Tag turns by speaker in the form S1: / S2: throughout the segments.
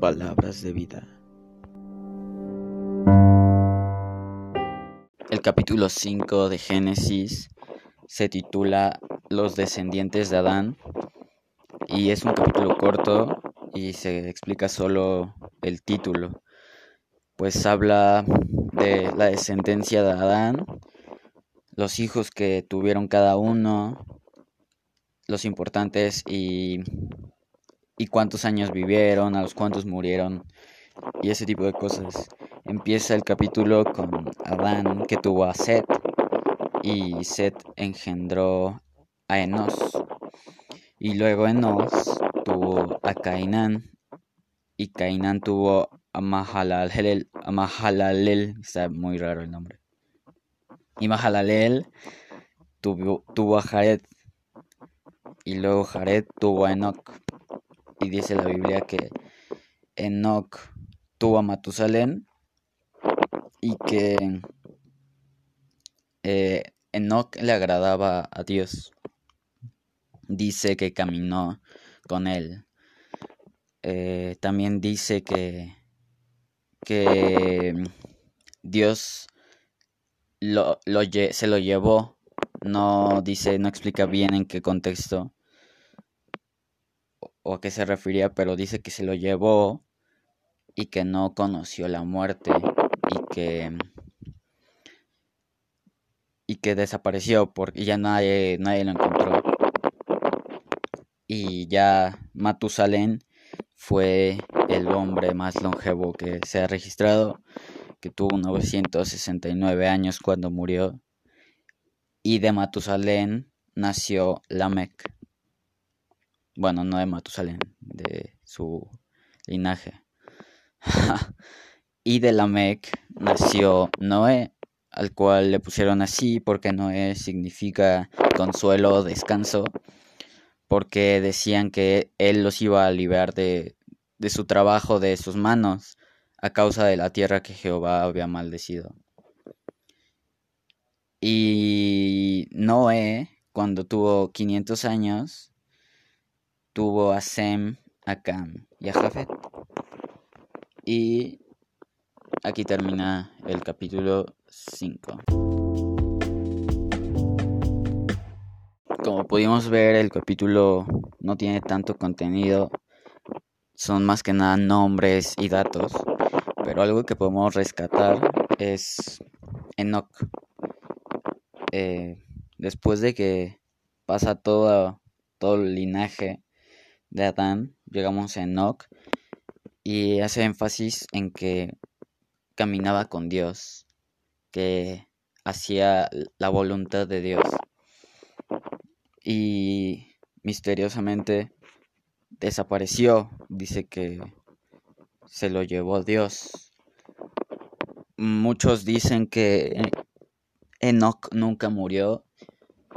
S1: Palabras de vida. El capítulo 5 de Génesis se titula Los descendientes de Adán y es un capítulo corto y se explica solo el título, pues habla de la descendencia de Adán, los hijos que tuvieron cada uno, los importantes y, y cuántos años vivieron, a los cuantos murieron y ese tipo de cosas. Empieza el capítulo con Adán que tuvo a Seth y Seth engendró a Enos. Y luego Enos tuvo a Cainán y Cainán tuvo a Mahalalel, Mahalalel, está muy raro el nombre. Y Mahalalel tuvo, tuvo a Jared y luego Jared tuvo a Enoch. Y dice la Biblia que Enoch tuvo a Matusalén y que eh, Enoch le agradaba a Dios dice que caminó con él. Eh, también dice que, que Dios lo, se lo llevó. No dice, no explica bien en qué contexto o a qué se refería, pero dice que se lo llevó y que no conoció la muerte y que y que desapareció porque ya nadie, nadie lo encontró y ya Matusalén fue el hombre más longevo que se ha registrado, que tuvo 969 años cuando murió, y de Matusalén nació Lamec. Bueno, no de Matusalén, de su linaje. y de Lamec nació Noé, al cual le pusieron así porque Noé significa consuelo descanso porque decían que él los iba a liberar de, de su trabajo, de sus manos, a causa de la tierra que Jehová había maldecido. Y Noé, cuando tuvo 500 años, tuvo a Sem, a Cam y a Jafet. Y aquí termina el capítulo 5. Como pudimos ver, el capítulo no tiene tanto contenido, son más que nada nombres y datos, pero algo que podemos rescatar es Enoch. Eh, después de que pasa todo, todo el linaje de Adán, llegamos a Enoch y hace énfasis en que caminaba con Dios, que hacía la voluntad de Dios y misteriosamente desapareció. Dice que se lo llevó Dios. Muchos dicen que Enoch nunca murió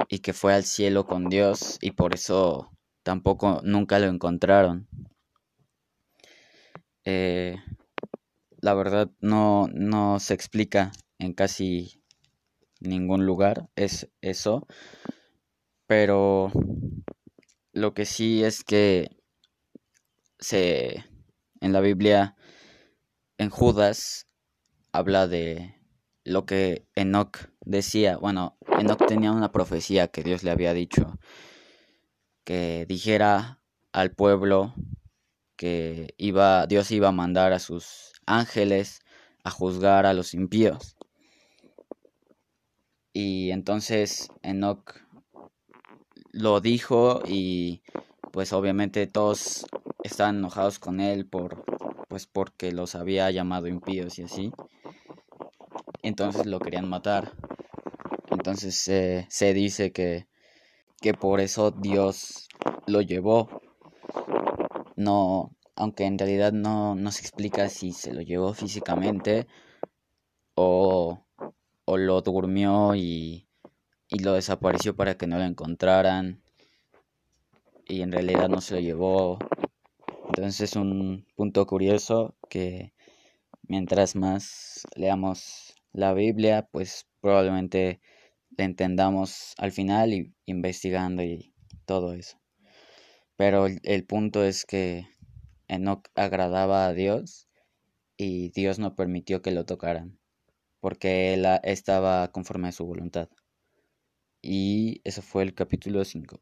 S1: y que fue al cielo con Dios y por eso tampoco nunca lo encontraron. Eh, la verdad no, no se explica en casi ningún lugar es eso pero lo que sí es que se en la Biblia en Judas habla de lo que Enoch decía. Bueno, Enoch tenía una profecía que Dios le había dicho que dijera al pueblo que iba Dios iba a mandar a sus ángeles a juzgar a los impíos. Y entonces Enoch lo dijo y pues obviamente todos estaban enojados con él por pues porque los había llamado impíos y así. Entonces lo querían matar. Entonces se dice que, que por eso Dios lo llevó. No, aunque en realidad no, se explica si se lo llevó físicamente o, o lo durmió y y lo desapareció para que no lo encontraran y en realidad no se lo llevó. Entonces es un punto curioso que mientras más leamos la Biblia, pues probablemente entendamos al final y investigando y todo eso. Pero el, punto es que Enoch agradaba a Dios y Dios no permitió que lo tocaran, porque él estaba conforme a su voluntad. Y eso fue el capítulo 5.